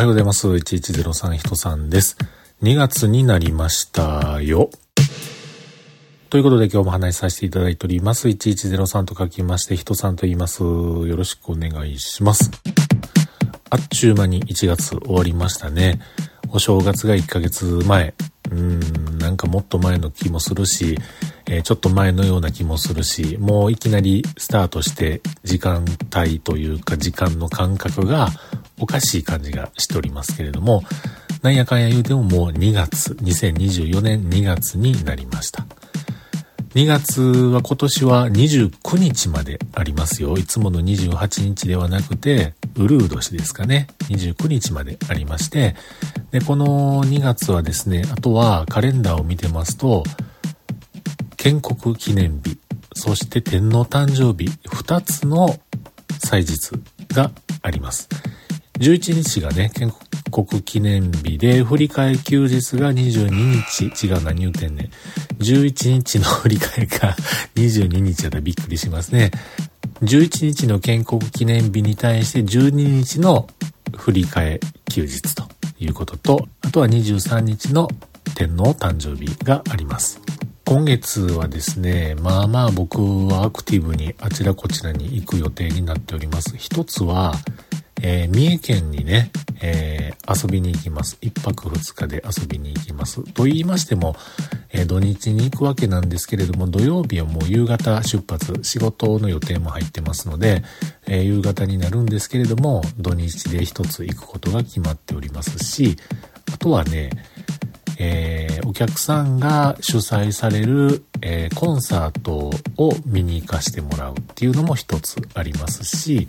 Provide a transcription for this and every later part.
おはようございます。1103人さんです。2月になりましたよ。ということで今日も話しさせていただいております。1103と書きまして、人さんと言います。よろしくお願いします。あっちゅう間に1月終わりましたね。お正月が1ヶ月前。うん、なんかもっと前の気もするし、えー、ちょっと前のような気もするし、もういきなりスタートして時間帯というか時間の感覚がおかしい感じがしておりますけれども、なんやかんや言うてももう2月、2024年2月になりました。2月は今年は29日までありますよ。いつもの28日ではなくて、ウルー年ですかね。29日までありまして、で、この2月はですね、あとはカレンダーを見てますと、建国記念日、そして天皇誕生日、2つの祭日があります。11日がね、建国記念日で、振り替休日が22日、違う何言うてんねん。11日の振り替えが 22日だったらびっくりしますね。11日の建国記念日に対して12日の振り替休日ということと、あとは23日の天皇誕生日があります。今月はですね、まあまあ僕はアクティブにあちらこちらに行く予定になっております。一つは、えー、三重県にね、えー、遊びに行きます。一泊二日で遊びに行きます。と言いましても、えー、土日に行くわけなんですけれども、土曜日はもう夕方出発、仕事の予定も入ってますので、え夕方になるんですけれども、土日で一つ行くことが決まっておりますし、あとはね、え、お客さんが主催される、え、コンサートを見に行かしてもらうっていうのも一つありますし、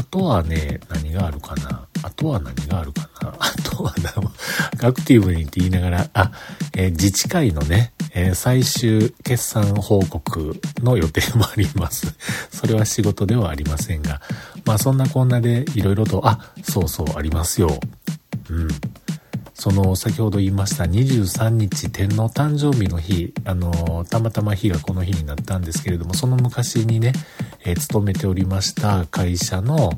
あとはね、何があるかな？あとは何があるかな？あとはな、アクティブにって言いながら、あ、えー、自治会のね、えー、最終決算報告の予定もあります。それは仕事ではありませんが、まあそんなこんなでいろいろと、あ、そうそうありますよ。うん。その先ほど言いました23日天皇誕生日の日、あの、たまたま日がこの日になったんですけれども、その昔にね、え、勤めておりました会社の、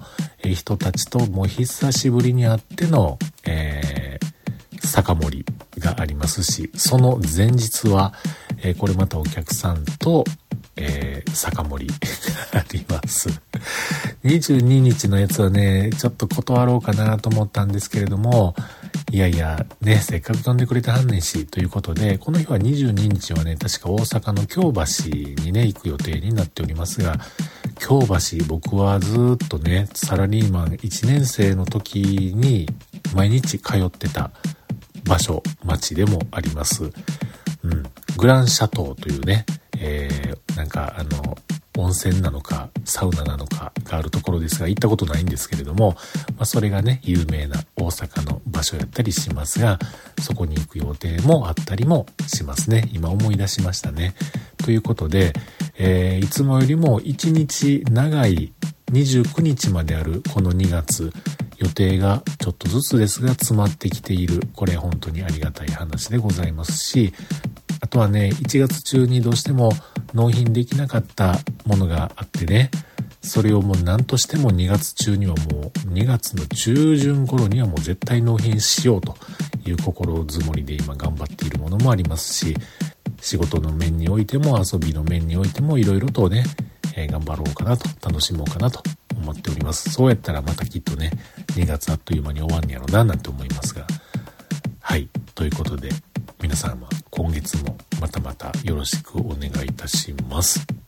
え、人たちとも久しぶりに会っての、えー、酒盛りがありますし、その前日は、えこれまたお客さんと、え酒盛りあります。22日のやつはね、ちょっと断ろうかなと思ったんですけれども、いやいや、ね、せっかく飛んでくれてはんねんし、ということで、この日は22日はね、確か大阪の京橋にね、行く予定になっておりますが、京橋、僕はずっとね、サラリーマン1年生の時に毎日通ってた場所、町でもあります。うん。グランシャトーというね、えー、なんかあの、温泉なのか、サウナなのかがあるところですが、行ったことないんですけれども、まあ、それがね、有名な大阪の場所やったりしますが、そこに行く予定もあったりもしますね。今思い出しましたね。ということで、えー、いつもよりも1日長い29日まであるこの2月、予定がちょっとずつですが詰まってきている。これ本当にありがたい話でございますし、あとはね、1月中にどうしても納品できなかったものがあってね、それをもう何としても2月中にはもう2月の中旬頃にはもう絶対納品しようという心づもりで今頑張っているものもありますし、仕事の面においても遊びの面においてもいろいろとね、え、頑張ろうかなと、楽しもうかなと思っております。そうやったらまたきっとね、2月あっという間に終わんねやろななんて思いますが。はい。ということで、皆様今月もまたまたよろしくお願いいたします。